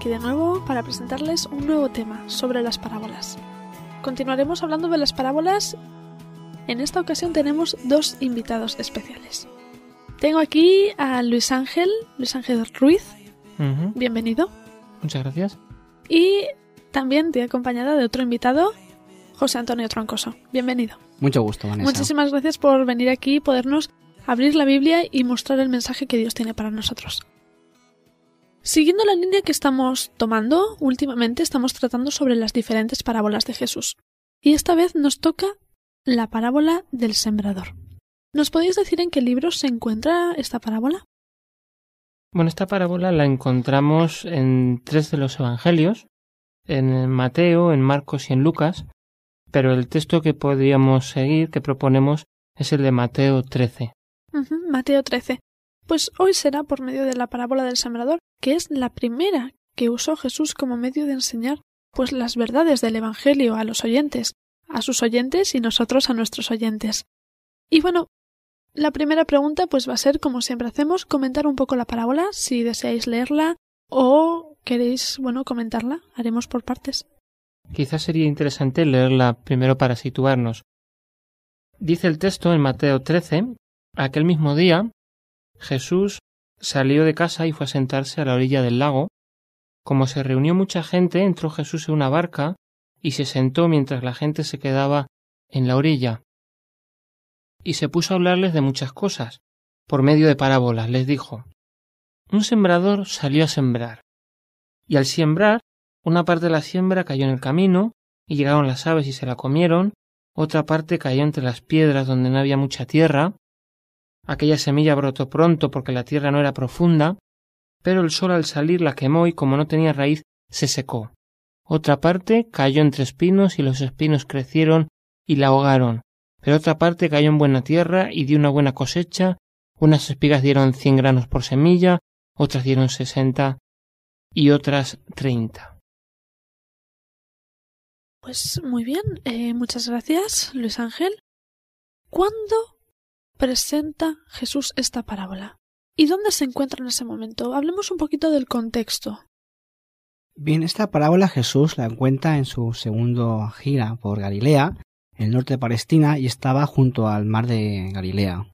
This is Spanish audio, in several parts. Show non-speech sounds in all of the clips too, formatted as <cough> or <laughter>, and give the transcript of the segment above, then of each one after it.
Aquí de nuevo para presentarles un nuevo tema sobre las parábolas. Continuaremos hablando de las parábolas. En esta ocasión tenemos dos invitados especiales. Tengo aquí a Luis Ángel, Luis Ángel Ruiz. Bienvenido. Muchas gracias. Y también te he acompañada de otro invitado, José Antonio Troncoso. Bienvenido. Mucho gusto, Vanessa. Muchísimas gracias por venir aquí y podernos abrir la Biblia y mostrar el mensaje que Dios tiene para nosotros. Siguiendo la línea que estamos tomando, últimamente estamos tratando sobre las diferentes parábolas de Jesús. Y esta vez nos toca la parábola del sembrador. ¿Nos podéis decir en qué libros se encuentra esta parábola? Bueno, esta parábola la encontramos en tres de los evangelios, en Mateo, en Marcos y en Lucas, pero el texto que podríamos seguir, que proponemos, es el de Mateo 13. Mateo 13. Pues hoy será por medio de la parábola del sembrador, que es la primera que usó Jesús como medio de enseñar pues las verdades del Evangelio a los oyentes, a sus oyentes y nosotros a nuestros oyentes. Y bueno, la primera pregunta pues va a ser, como siempre hacemos, comentar un poco la parábola, si deseáis leerla o queréis, bueno, comentarla, haremos por partes. Quizás sería interesante leerla primero para situarnos. Dice el texto en Mateo 13, aquel mismo día Jesús salió de casa y fue a sentarse a la orilla del lago. Como se reunió mucha gente, entró Jesús en una barca y se sentó mientras la gente se quedaba en la orilla. Y se puso a hablarles de muchas cosas. Por medio de parábolas les dijo Un sembrador salió a sembrar. Y al sembrar, una parte de la siembra cayó en el camino, y llegaron las aves y se la comieron, otra parte cayó entre las piedras donde no había mucha tierra, Aquella semilla brotó pronto porque la tierra no era profunda, pero el sol al salir la quemó y como no tenía raíz se secó. Otra parte cayó entre espinos y los espinos crecieron y la ahogaron, pero otra parte cayó en buena tierra y dio una buena cosecha, unas espigas dieron cien granos por semilla, otras dieron sesenta y otras treinta. Pues muy bien, eh, muchas gracias, Luis Ángel. ¿Cuándo presenta Jesús esta parábola? ¿Y dónde se encuentra en ese momento? Hablemos un poquito del contexto. Bien, esta parábola Jesús la encuentra en su segundo gira por Galilea, el norte de Palestina, y estaba junto al mar de Galilea.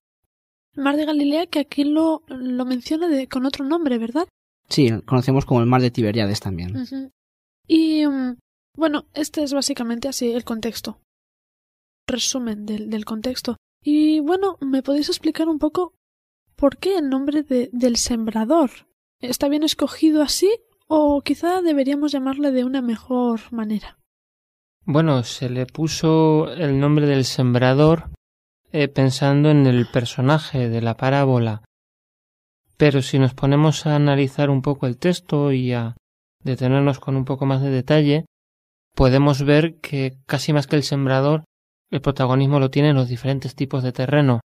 El mar de Galilea que aquí lo, lo menciona de, con otro nombre, ¿verdad? Sí, conocemos como el mar de Tiberiades también. Y mm, bueno, este es básicamente así el contexto. Resumen del, del contexto. Y bueno, ¿me podéis explicar un poco por qué el nombre de, del sembrador? ¿Está bien escogido así o quizá deberíamos llamarle de una mejor manera? Bueno, se le puso el nombre del sembrador eh, pensando en el personaje de la parábola. Pero si nos ponemos a analizar un poco el texto y a detenernos con un poco más de detalle, podemos ver que casi más que el sembrador el protagonismo lo tienen los diferentes tipos de terreno.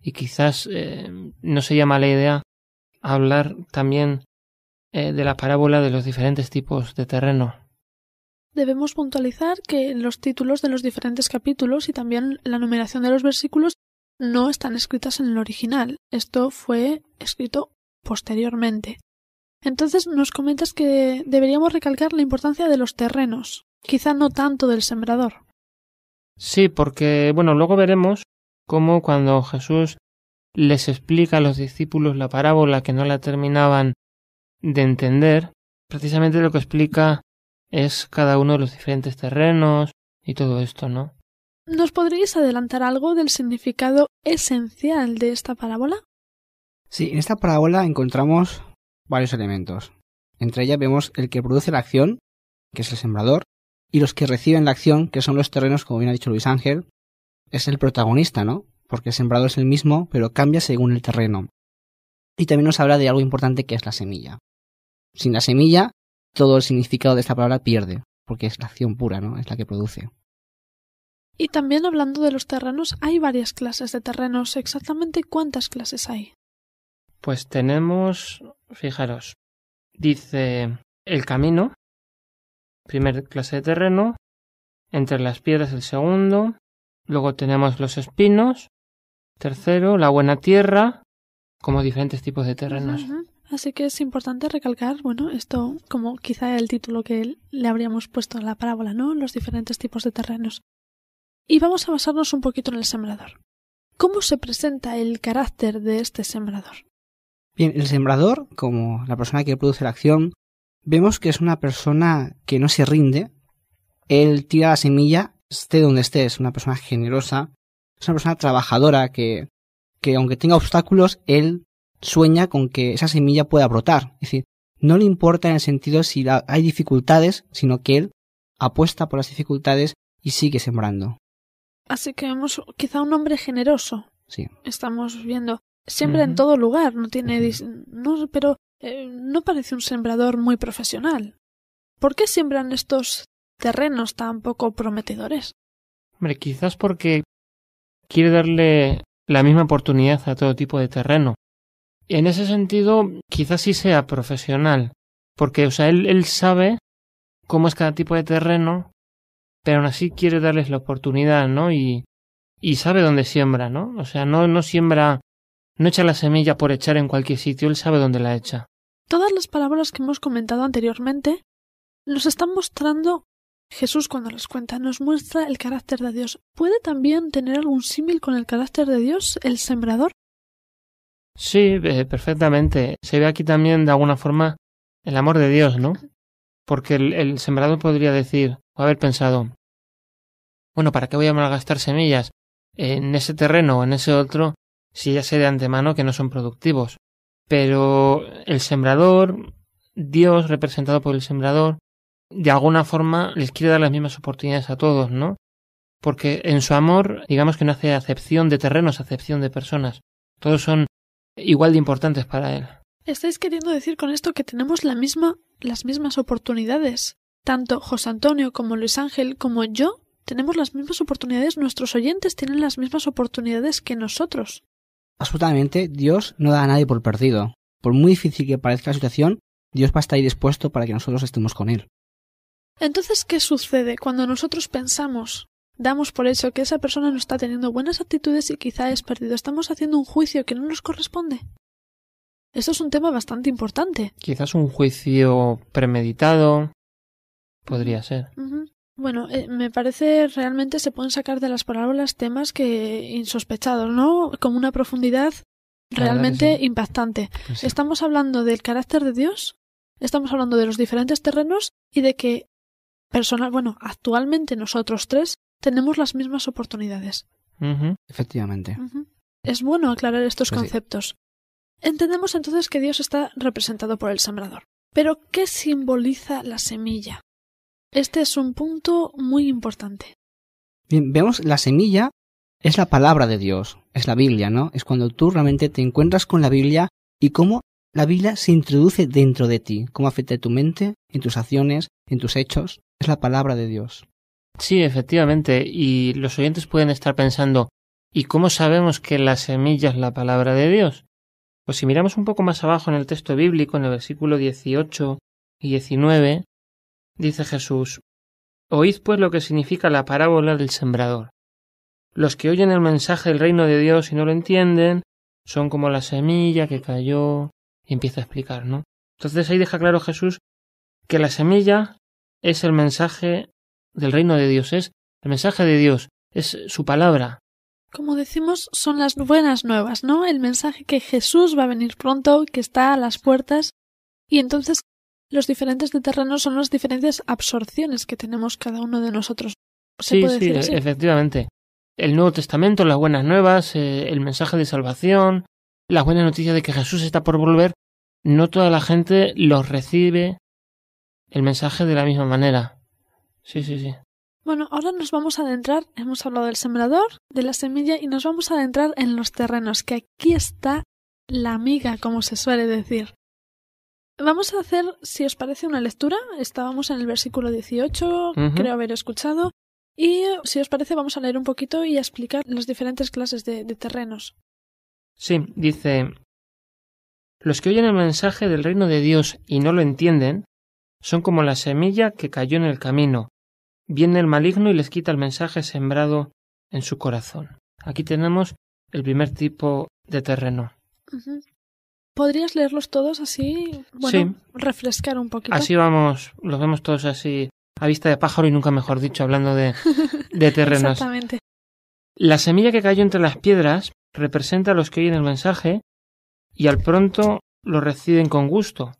Y quizás eh, no sería mala idea hablar también eh, de la parábola de los diferentes tipos de terreno. Debemos puntualizar que los títulos de los diferentes capítulos y también la numeración de los versículos no están escritas en el original. Esto fue escrito posteriormente. Entonces nos comentas que deberíamos recalcar la importancia de los terrenos, quizá no tanto del sembrador. Sí, porque, bueno, luego veremos cómo cuando Jesús les explica a los discípulos la parábola que no la terminaban de entender, precisamente lo que explica es cada uno de los diferentes terrenos y todo esto, ¿no? ¿Nos podríais adelantar algo del significado esencial de esta parábola? Sí, en esta parábola encontramos varios elementos. Entre ellas vemos el que produce la acción, que es el sembrador, y los que reciben la acción, que son los terrenos, como bien ha dicho Luis Ángel, es el protagonista, ¿no? Porque el sembrador es el mismo, pero cambia según el terreno. Y también nos habla de algo importante que es la semilla. Sin la semilla, todo el significado de esta palabra pierde, porque es la acción pura, ¿no? Es la que produce. Y también hablando de los terrenos, hay varias clases de terrenos. ¿Exactamente cuántas clases hay? Pues tenemos, fijaros, dice el camino, primer clase de terreno, entre las piedras el segundo, luego tenemos los espinos, tercero, la buena tierra, como diferentes tipos de terrenos. Así que es importante recalcar, bueno, esto como quizá el título que le habríamos puesto a la parábola, ¿no? Los diferentes tipos de terrenos. Y vamos a basarnos un poquito en el sembrador. ¿Cómo se presenta el carácter de este sembrador? Bien, el sembrador, como la persona que produce la acción, vemos que es una persona que no se rinde. Él tira la semilla, esté donde esté, es una persona generosa, es una persona trabajadora que, que aunque tenga obstáculos, él sueña con que esa semilla pueda brotar. Es decir, no le importa en el sentido si hay dificultades, sino que él apuesta por las dificultades y sigue sembrando. Así que vemos quizá un hombre generoso. Sí. Estamos viendo siempre en todo lugar, no tiene no, pero eh, no parece un sembrador muy profesional. ¿Por qué siembran estos terrenos tan poco prometedores? Hombre, quizás porque quiere darle la misma oportunidad a todo tipo de terreno. En ese sentido, quizás sí sea profesional, porque, o sea, él, él sabe cómo es cada tipo de terreno, pero aún así quiere darles la oportunidad, ¿no? Y, y sabe dónde siembra, ¿no? O sea, no, no siembra, no echa la semilla por echar en cualquier sitio, él sabe dónde la echa. Todas las palabras que hemos comentado anteriormente nos están mostrando Jesús cuando las cuenta, nos muestra el carácter de Dios. ¿Puede también tener algún símil con el carácter de Dios, el sembrador? Sí, eh, perfectamente. Se ve aquí también de alguna forma el amor de Dios, ¿no? Porque el, el sembrador podría decir, o haber pensado, bueno, ¿para qué voy a malgastar semillas en ese terreno o en ese otro si ya sé de antemano que no son productivos? Pero el sembrador, Dios representado por el sembrador, de alguna forma les quiere dar las mismas oportunidades a todos, ¿no? Porque en su amor, digamos que no hace acepción de terrenos, acepción de personas. Todos son igual de importantes para él. ¿Estáis queriendo decir con esto que tenemos la misma, las mismas oportunidades? Tanto José Antonio como Luis Ángel como yo tenemos las mismas oportunidades, nuestros oyentes tienen las mismas oportunidades que nosotros. Absolutamente, Dios no da a nadie por perdido. Por muy difícil que parezca la situación, Dios va a estar ahí dispuesto para que nosotros estemos con Él. Entonces, ¿qué sucede cuando nosotros pensamos, damos por hecho que esa persona no está teniendo buenas actitudes y quizá es perdido? ¿Estamos haciendo un juicio que no nos corresponde? Eso es un tema bastante importante. Quizás un juicio premeditado. Podría ser. Bueno, eh, me parece realmente se pueden sacar de las parábolas temas que insospechados, ¿no? Con una profundidad realmente impactante. Pues estamos hablando del carácter de Dios, estamos hablando de los diferentes terrenos y de que personal, bueno, actualmente nosotros tres tenemos las mismas oportunidades. Efectivamente. Es bueno aclarar estos pues conceptos. Entendemos entonces que Dios está representado por el sembrador. Pero, ¿qué simboliza la semilla? Este es un punto muy importante. Bien, vemos la semilla es la palabra de Dios, es la Biblia, ¿no? Es cuando tú realmente te encuentras con la Biblia y cómo la Biblia se introduce dentro de ti, cómo afecta tu mente, en tus acciones, en tus hechos. Es la palabra de Dios. Sí, efectivamente. Y los oyentes pueden estar pensando, ¿y cómo sabemos que la semilla es la palabra de Dios? Pues si miramos un poco más abajo en el texto bíblico, en el versículo 18 y 19, dice Jesús, Oíd pues lo que significa la parábola del sembrador. Los que oyen el mensaje del reino de Dios y no lo entienden, son como la semilla que cayó y empieza a explicar, ¿no? Entonces ahí deja claro Jesús que la semilla es el mensaje del reino de Dios, es el mensaje de Dios, es su palabra. Como decimos, son las buenas nuevas, ¿no? El mensaje que Jesús va a venir pronto, que está a las puertas, y entonces los diferentes de terreno son las diferentes absorciones que tenemos cada uno de nosotros. sí, sí, efectivamente. El Nuevo Testamento, las buenas nuevas, eh, el mensaje de salvación, la buena noticia de que Jesús está por volver, no toda la gente los recibe el mensaje de la misma manera. Sí, sí, sí. Bueno, ahora nos vamos a adentrar, hemos hablado del sembrador, de la semilla y nos vamos a adentrar en los terrenos, que aquí está la amiga, como se suele decir. Vamos a hacer, si os parece, una lectura. Estábamos en el versículo 18, creo haber escuchado. Y si os parece, vamos a leer un poquito y a explicar las diferentes clases de, de terrenos. Sí, dice Los que oyen el mensaje del reino de Dios y no lo entienden, son como la semilla que cayó en el camino viene el maligno y les quita el mensaje sembrado en su corazón. Aquí tenemos el primer tipo de terreno. ¿Podrías leerlos todos así? Bueno, refrescar un poquito. Así vamos, los vemos todos así a vista de pájaro y nunca mejor dicho, hablando de, de <laughs> terrenos. Exactamente. La semilla que cayó entre las piedras representa a los que oyen el mensaje y al pronto lo reciben con gusto,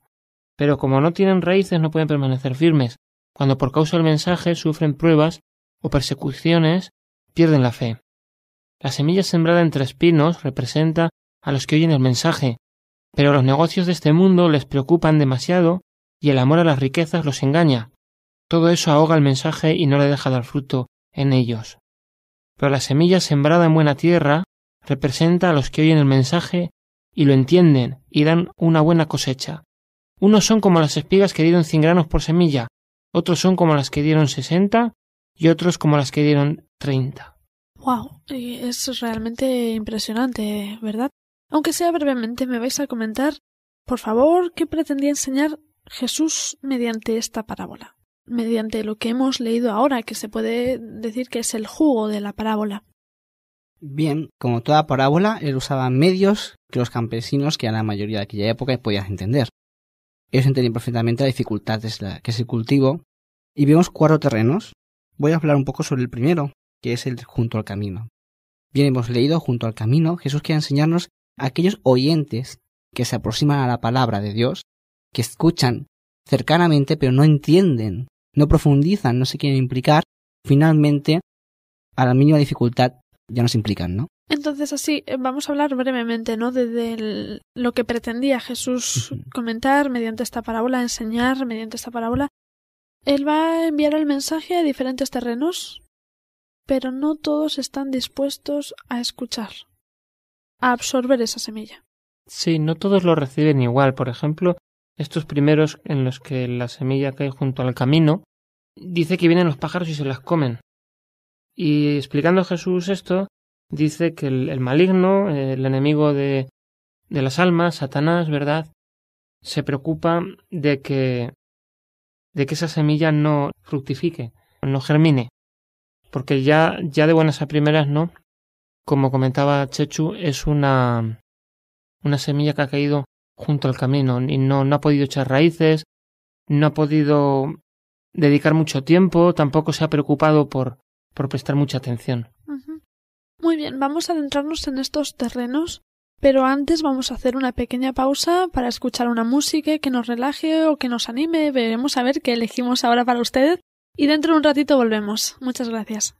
pero como no tienen raíces no pueden permanecer firmes cuando por causa del mensaje sufren pruebas o persecuciones, pierden la fe. La semilla sembrada entre espinos representa a los que oyen el mensaje, pero los negocios de este mundo les preocupan demasiado y el amor a las riquezas los engaña. Todo eso ahoga el mensaje y no le deja dar fruto en ellos. Pero la semilla sembrada en buena tierra representa a los que oyen el mensaje y lo entienden y dan una buena cosecha. Unos son como las espigas que dieron cien granos por semilla, otros son como las que dieron 60 y otros como las que dieron 30. Wow, es realmente impresionante, ¿verdad? Aunque sea brevemente, me vais a comentar, por favor, qué pretendía enseñar Jesús mediante esta parábola, mediante lo que hemos leído ahora, que se puede decir que es el jugo de la parábola. Bien, como toda parábola, él usaba medios que los campesinos, que a la mayoría de aquella época, podían entender. Ellos entendían perfectamente la dificultad que es el cultivo. Y vemos cuatro terrenos. Voy a hablar un poco sobre el primero, que es el junto al camino. Bien, hemos leído junto al camino, Jesús quiere enseñarnos aquellos oyentes que se aproximan a la palabra de Dios, que escuchan cercanamente pero no entienden, no profundizan, no se quieren implicar, finalmente, a la mínima dificultad ya nos implican, ¿no? Entonces, así, eh, vamos a hablar brevemente, ¿no? De, lo que pretendía Jesús comentar mediante esta parábola, enseñar mediante esta parábola. Él va a enviar el mensaje a diferentes terrenos, pero no todos están dispuestos a escuchar, a absorber esa semilla. Sí, no todos lo reciben igual. Por ejemplo, estos primeros en los que la semilla cae junto al camino, dice que vienen los pájaros y se las comen. Y explicando Jesús esto, dice que el, maligno, el enemigo de, de las almas, Satanás, ¿verdad? Se preocupa de que de que esa semilla no fructifique, no germine, porque ya ya de buenas a primeras no, como comentaba Chechu, es una una semilla que ha caído junto al camino y no, no ha podido echar raíces, no ha podido dedicar mucho tiempo, tampoco se ha preocupado por, por prestar mucha atención. Muy bien, vamos a adentrarnos en estos terrenos, pero antes vamos a hacer una pequeña pausa para escuchar una música que nos relaje o que nos anime. Veremos a ver qué elegimos ahora para usted y dentro de un ratito volvemos. Muchas gracias.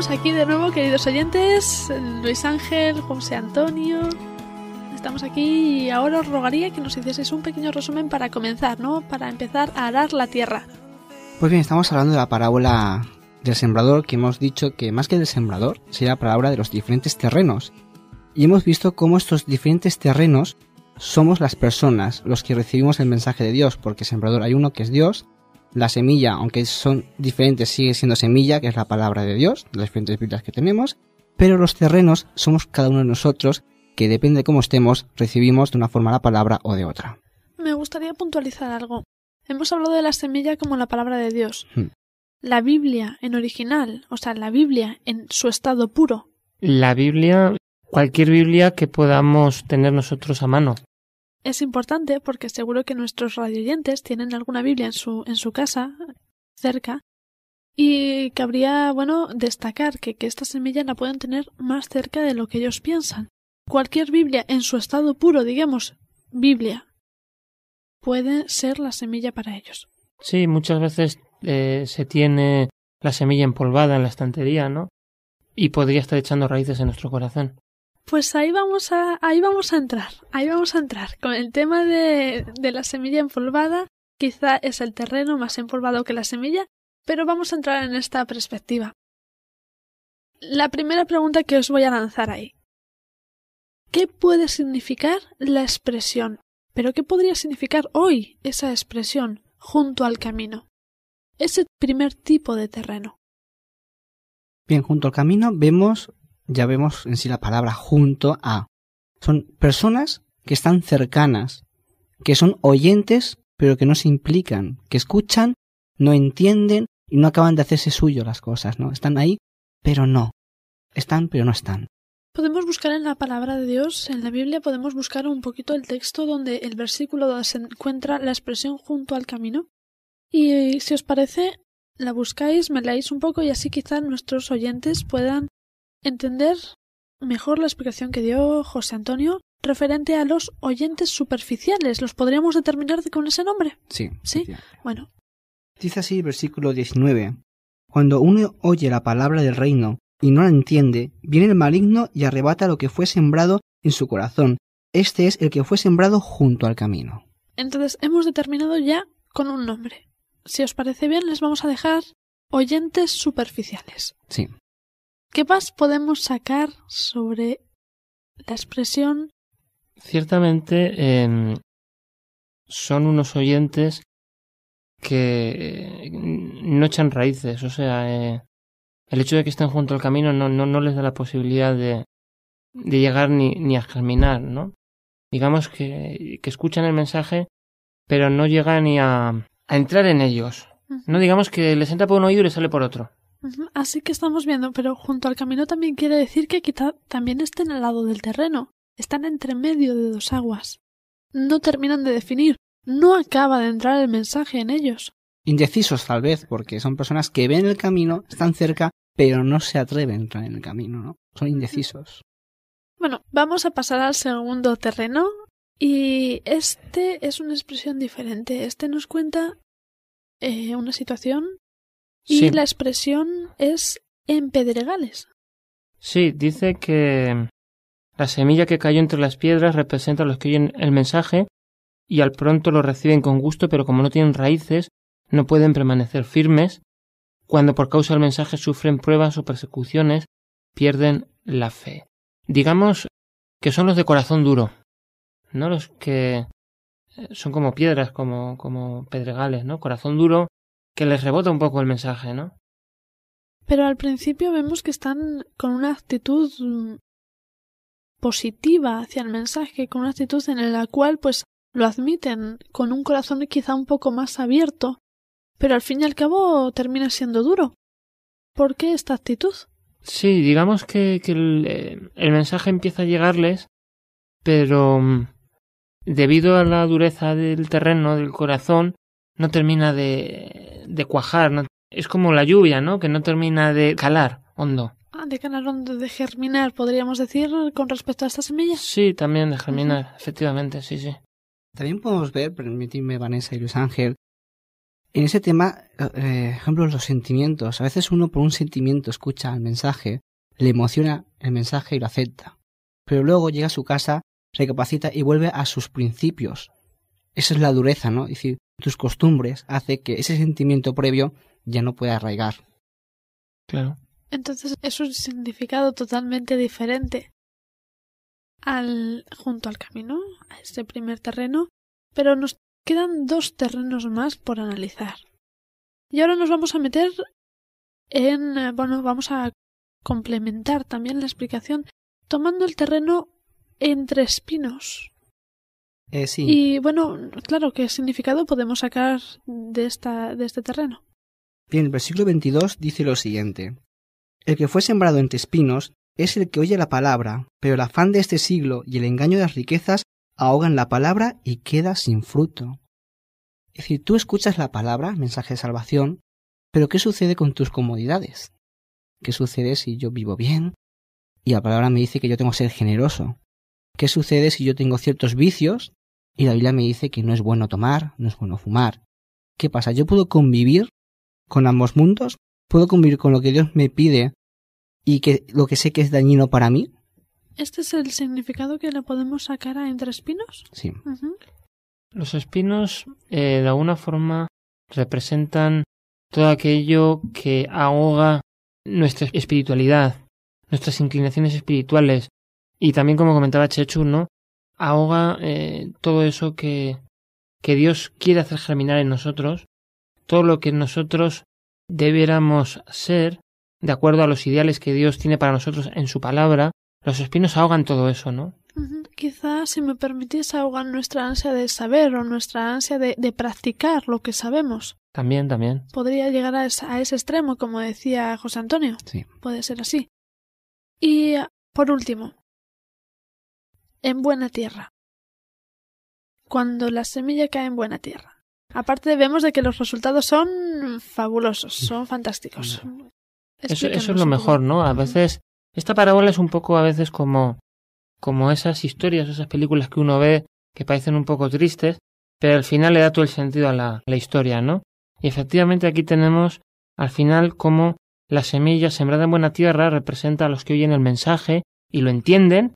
Estamos aquí de nuevo, queridos oyentes. Luis Ángel, José Antonio. Estamos aquí y ahora os rogaría que nos hicieseis un pequeño resumen para comenzar, ¿no? Para empezar a arar la tierra. Pues bien, estamos hablando de la parábola del sembrador, que hemos dicho que más que del sembrador, sería la parábola de los diferentes terrenos. Y hemos visto cómo estos diferentes terrenos somos las personas, los que recibimos el mensaje de Dios, porque sembrador hay uno que es Dios, la semilla, aunque son diferentes, sigue siendo semilla, que es la palabra de Dios, las diferentes Biblias que tenemos, pero los terrenos somos cada uno de nosotros, que depende de cómo estemos, recibimos de una forma la palabra o de otra. Me gustaría puntualizar algo. Hemos hablado de la semilla como la palabra de Dios. Hmm. La Biblia en original, o sea, la Biblia en su estado puro, La Biblia, cualquier Biblia que podamos tener nosotros a mano. Es importante porque seguro que nuestros radioyentes tienen alguna Biblia en su, en su casa, cerca, y cabría, bueno, destacar que, que esta semilla la pueden tener más cerca de lo que ellos piensan. Cualquier Biblia en su estado puro, digamos, Biblia, puede ser la semilla para ellos. Sí, muchas veces eh, se tiene la semilla empolvada en la estantería, ¿no? Y podría estar echando raíces en nuestro corazón. Pues ahí vamos a, ahí vamos a entrar, ahí vamos a entrar. Con el tema de, de la semilla empolvada, quizá es el terreno más empolvado que la semilla, pero vamos a entrar en esta perspectiva. La primera pregunta que os voy a lanzar ahí. ¿Qué puede significar la expresión? ¿Pero qué podría significar hoy esa expresión junto al camino? Ese primer tipo de terreno. Bien, junto al camino vemos, ya vemos en sí la palabra junto a. Son personas que están cercanas, que son oyentes, pero que no se implican, que escuchan, no entienden y no acaban de hacerse suyo las cosas, ¿no? Están ahí, pero no. Están, pero no están. Podemos buscar en la palabra de Dios, en la Biblia podemos buscar un poquito el texto donde el versículo se encuentra la expresión junto al camino. Y si os parece, la buscáis, me leáis un poco y así quizá nuestros oyentes puedan entender mejor la explicación que dio José Antonio referente a los oyentes superficiales. ¿Los podríamos determinar con ese nombre? Sí. Sí. Bueno, Dice así el versículo 19. Cuando uno oye la palabra del reino y no la entiende, viene el maligno y arrebata lo que fue sembrado en su corazón. Este es el que fue sembrado junto al camino. Entonces hemos determinado ya con un nombre. Si os parece bien, les vamos a dejar oyentes superficiales. Sí. ¿Qué más podemos sacar sobre la expresión Ciertamente em, son unos oyentes que eh, no echan raíces, o sea, eh, el hecho de que estén junto al camino no, no, no les da la posibilidad de, de llegar ni, ni a germinar, ¿no? Digamos que, que escuchan el mensaje, pero no llegan ni a, a entrar en ellos. No digamos que les entra por un oído y les sale por otro. Así que estamos viendo, pero junto al camino también quiere decir que quizá también estén al lado del terreno. Están entre medio de dos aguas. No terminan de definir. No acaba de entrar el mensaje en ellos. Indecisos tal vez, porque son personas que ven el camino, están cerca, pero no se atreven a entrar en el camino, ¿no? Son indecisos. Bueno, vamos a pasar al segundo terreno. Y este es una expresión diferente. Este nos cuenta eh, una situación y Sí. la expresión es en pedregales. Sí, dice que la semilla que cayó entre las piedras representa a los que oyen el mensaje y al pronto lo reciben con gusto, pero como no tienen raíces, no pueden permanecer firmes. Cuando por causa del mensaje sufren pruebas o persecuciones, pierden la fe. Digamos que son los de corazón duro, ¿no? Los que eh, son como piedras, como, como pedregales, ¿no? Corazón duro, que les rebota un poco el mensaje, ¿no? Pero al principio vemos que están con una actitud mm, positiva hacia el mensaje, con una actitud en la cual pues lo admiten con un corazón quizá un poco más abierto, pero al fin y al cabo termina siendo duro. ¿Por qué esta actitud? Sí, digamos que, que el, eh, el mensaje empieza a llegarles, pero mm, debido a la dureza del terreno, del corazón, no termina de, de cuajar. no- es como la lluvia, ¿no? Que no termina de calar hondo. Ah, de canarón de germinar, podríamos decir, con respecto a esta semilla. Sí, también de germinar, efectivamente, sí, sí. También podemos ver, permitidme Vanessa y Luis Ángel, en ese tema, eh, ejemplo, los sentimientos. A veces uno por un sentimiento escucha el mensaje, le emociona el mensaje y lo acepta. Pero luego llega a su casa, recapacita y vuelve a sus principios. Esa es la dureza, ¿no? Es decir, tus costumbres hace que ese sentimiento previo ya no pueda arraigar. Claro. Entonces es un significado totalmente diferente al junto al camino, a este primer terreno, pero nos quedan dos terrenos más por analizar. Y ahora nos vamos a meter en, eh, bueno, vamos a complementar también la explicación tomando el terreno entre espinos. Eh, sí, Y bueno, claro, ¿qué significado podemos sacar de esta de este terreno? Bien, el versículo 22 dice lo siguiente. El que fue sembrado entre espinos es el que oye la palabra, pero el afán de este siglo y el engaño de las riquezas ahogan la palabra y queda sin fruto. Es decir, tú escuchas la palabra, mensaje de salvación, pero ¿qué sucede con tus comodidades? ¿Qué sucede si yo vivo bien y la palabra me dice que yo tengo que ser generoso? ¿Qué sucede si yo tengo ciertos vicios y la Biblia me dice que no es bueno tomar, no es bueno fumar? ¿Qué pasa? ¿Yo puedo convivir con ambos mundos? ¿Puedo convivir con lo que Dios me pide y que lo que sé que es dañino para mí? ¿Este es el significado que le podemos sacar a entre espinos? Sí. Los espinos, eh, de alguna forma, representan todo aquello que ahoga nuestra espiritualidad, nuestras inclinaciones espirituales. Y también, como comentaba Chechu, ¿no? Ahoga eh, todo eso que, que Dios quiere hacer germinar en nosotros, todo lo que nosotros debiéramos ser, de acuerdo a los ideales que Dios tiene para nosotros en su palabra. Los espinos ahogan todo eso, ¿no? Ujú. Quizá, si me permitís, ahogan nuestra ansia de saber o nuestra ansia de, de practicar lo que sabemos. También, también. Podría llegar a, esa- a ese extremo, como decía José Antonio. Sí. Puede ser así. Y, por último, en buena tierra. Cuando la semilla cae en buena tierra. Aparte vemos de que los resultados son fabulosos, son fantásticos. Eso, eso es lo mejor, ¿no? A veces, esta parábola es un poco a veces como, como esas historias, esas películas que uno ve que parecen un poco tristes, pero al final le da todo el sentido a la, la historia, ¿no? Y efectivamente aquí tenemos al final cómo la semilla sembrada en buena tierra representa a los que oyen el mensaje y lo entienden,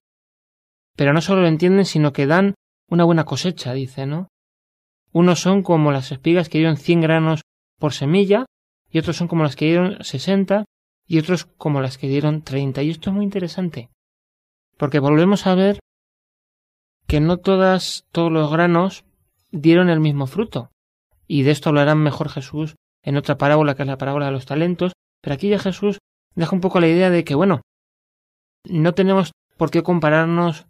pero no solo lo entienden, sino que dan una buena cosecha, dice, ¿no? Unos son como las espigas que dieron 100 granos por semilla, y otros son como las que dieron 60, y otros como las que dieron 30. Y esto es muy interesante, porque volvemos a ver que no todas, todos los granos dieron el mismo fruto. Y de esto hablará mejor Jesús en otra parábola, que es la parábola de los talentos, pero aquí ya Jesús deja un poco la idea de que, bueno, no tenemos por qué compararnos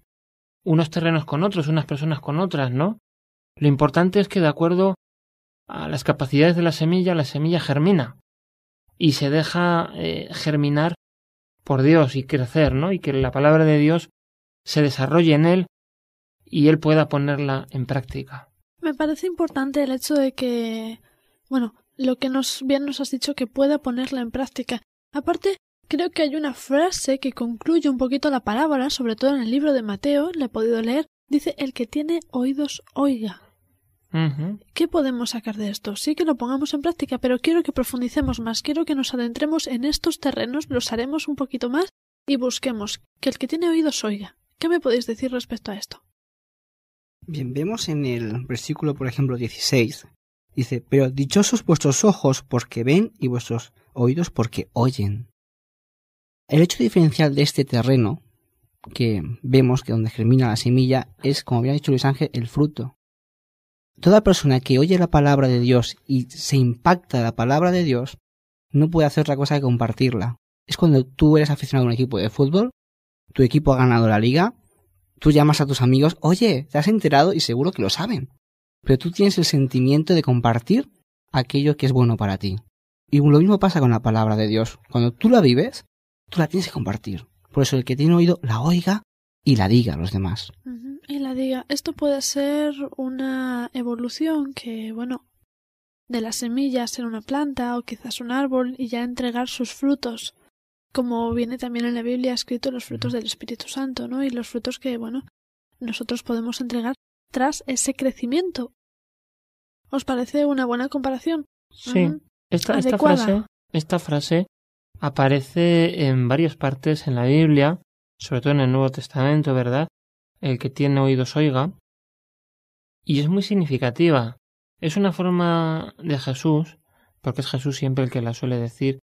unos terrenos con otros, unas personas con otras, ¿no? Lo importante es que de acuerdo a las capacidades de la semilla, la semilla germina y se deja eh, germinar por Dios y crecer, ¿no? Y que la palabra de Dios se desarrolle en él y él pueda ponerla en práctica. Me parece importante el hecho de que, bueno, lo que nos bien nos has dicho que pueda ponerla en práctica. Aparte, creo que hay una frase que concluye un poquito la parábola, sobre todo en el libro de Mateo, le he podido leer, dice el que tiene oídos oiga. ¿Qué podemos sacar de esto? Sí que lo pongamos en práctica, pero quiero que profundicemos más, quiero que nos adentremos en estos terrenos, los haremos un poquito más y busquemos que el que tiene oídos oiga. ¿Qué me podéis decir respecto a esto? Bien, vemos en el versículo, por ejemplo, 16. Dice, pero dichosos vuestros ojos porque ven y vuestros oídos porque oyen. El hecho diferencial de este terreno, que vemos que donde germina la semilla, es, como había dicho Luis Ángel, el fruto. Toda persona que oye la palabra de Dios y se impacta de la palabra de Dios, no puede hacer otra cosa que compartirla. Es cuando tú eres aficionado a un equipo de fútbol, tu equipo ha ganado la liga, tú llamas a tus amigos, oye, ¿te has enterado? Y seguro que lo saben. Pero tú tienes el sentimiento de compartir aquello que es bueno para ti. Y lo mismo pasa con la palabra de Dios. Cuando tú la vives, tú la tienes que compartir. Por eso el que tiene oído la oiga y la diga a los demás. Y la diga, esto puede ser una evolución que, bueno, de la semilla ser una planta o quizás un árbol y ya entregar sus frutos, como viene también en la Biblia escrito los frutos del Espíritu Santo, ¿no? Y los frutos que, bueno, nosotros podemos entregar tras ese crecimiento. ¿Os parece una buena comparación? Sí. Esta, frase, esta frase aparece en varias partes en la Biblia, sobre todo en el Nuevo Testamento, ¿verdad? El que tiene oídos oiga. Y es muy significativa. Es una forma de Jesús, porque es Jesús siempre el que la suele decir,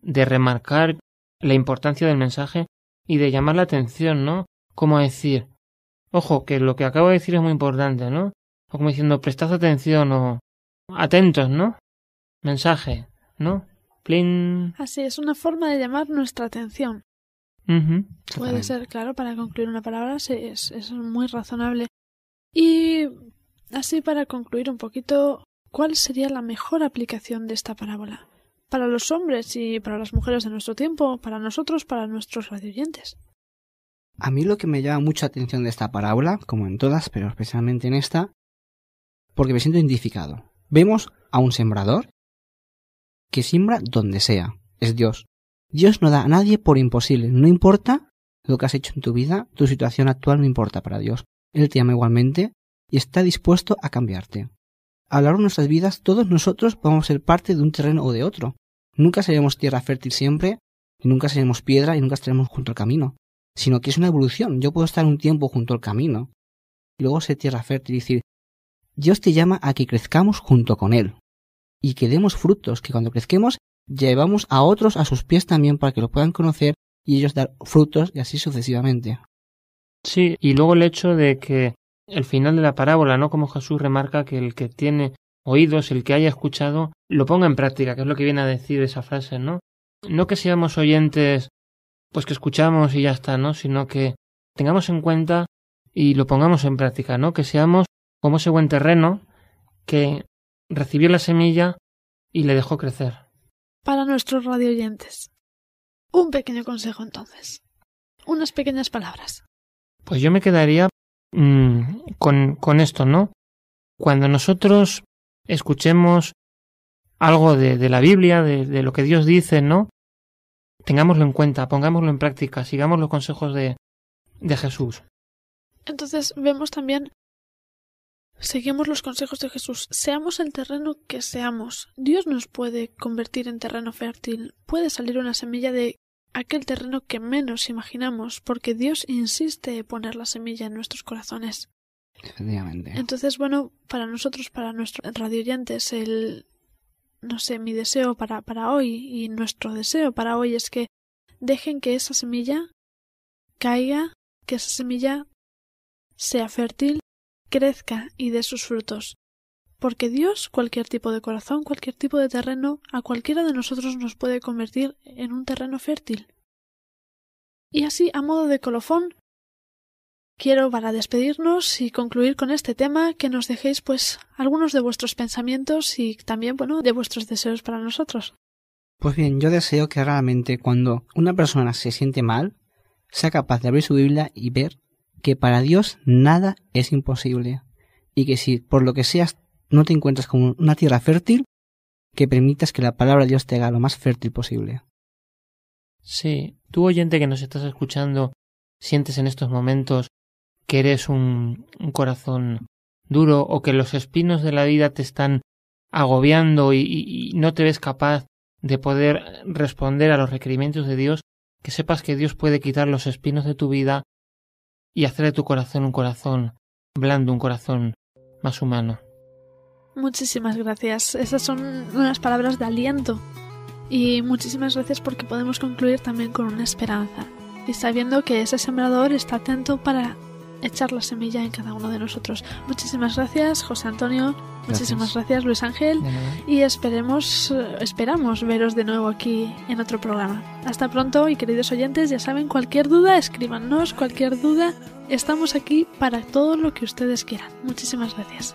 de remarcar la importancia del mensaje y de llamar la atención, ¿no? Como decir, ojo, que lo que acabo de decir es muy importante, ¿no? O como diciendo, prestad atención o atentos, ¿no? Mensaje, ¿no? Plin. Así es una forma de llamar nuestra atención. Puede ser, claro, para concluir una palabra sí, es, es muy razonable. Y así para concluir un poquito, ¿cuál sería la mejor aplicación de esta parábola? Para los hombres y para las mujeres de nuestro tiempo, para nosotros, para nuestros radioyentes. A mí lo que me llama mucha atención de esta parábola, como en todas, pero especialmente en esta, porque me siento identificado. Vemos a un sembrador que siembra donde sea, es Dios. Dios no da a nadie por imposible, no importa lo que has hecho en tu vida, tu situación actual no importa para Dios. Él te ama igualmente y está dispuesto a cambiarte. A lo largo de nuestras vidas, todos nosotros a ser parte de un terreno o de otro. Nunca seremos tierra fértil siempre, y nunca seremos piedra y nunca estaremos junto al camino sino que es una evolución. Yo puedo estar un tiempo junto al camino y luego ser tierra fértil y decir, Dios te llama a que crezcamos junto con Él y que demos frutos, que cuando crezquemos llevamos a otros a sus pies también para que lo puedan conocer y ellos dar frutos y así sucesivamente. Sí, y luego el hecho de que el final de la parábola, ¿no? Como Jesús remarca que el que tiene oídos, el que haya escuchado, lo ponga en práctica, que es lo que viene a decir esa frase, ¿no? No que seamos oyentes, pues que escuchamos y ya está, ¿no? Sino que tengamos en cuenta y lo pongamos en práctica, ¿no? Que seamos como ese buen terreno que recibió la semilla y le dejó crecer. Para nuestros radioyentes. Un pequeño consejo entonces. Unas pequeñas palabras. Pues yo me quedaría mm, con, con esto, ¿no? Cuando nosotros escuchemos algo de, de la Biblia, de, de lo que Dios dice, ¿no? Tengámoslo en cuenta, pongámoslo en práctica, sigamos los consejos de, de Jesús. Entonces vemos también Seguimos los consejos de Jesús. Seamos el terreno que seamos. Dios nos puede convertir en terreno fértil. Puede salir una semilla de aquel terreno que menos imaginamos, porque Dios insiste en poner la semilla en nuestros corazones. Efectivamente. Entonces, bueno, para nosotros, para nuestros radioyentes, el no sé, mi deseo para, para hoy y nuestro deseo para hoy es que dejen que esa semilla caiga, que esa semilla sea fértil, crezca y dé sus frutos. Porque Dios, cualquier tipo de corazón, cualquier tipo de terreno, a cualquiera de nosotros nos puede convertir en un terreno fértil. Y así, a modo de colofón, quiero para despedirnos y concluir con este tema que nos dejéis pues algunos de vuestros pensamientos y también, bueno, de vuestros deseos para nosotros. Pues bien, yo deseo que realmente cuando una persona se siente mal, sea capaz de abrir su Biblia y ver que para Dios nada es imposible. Y que si por lo que seas no te encuentras con una tierra fértil, que permitas que la palabra de Dios te haga lo más fértil posible. Sí, tú oyente que nos estás escuchando, sientes en estos momentos que eres un, corazón duro o que los espinos de la vida te están agobiando y no te ves capaz de poder responder a los requerimientos de Dios, que sepas que Dios puede quitar los espinos de tu vida y hacer de tu corazón un corazón blando, un corazón más humano. Muchísimas gracias. Esas son unas palabras de aliento. Y muchísimas gracias porque podemos concluir también con una esperanza. Y sabiendo que ese sembrador está atento para echar la semilla en cada uno de nosotros. Muchísimas gracias, José Antonio. Muchísimas gracias, Luis Ángel. Y esperemos, esperamos veros de nuevo aquí en otro programa. Hasta pronto y queridos oyentes, ya saben, cualquier duda, escríbanos, cualquier duda. Estamos aquí para todo lo que ustedes quieran. Muchísimas gracias.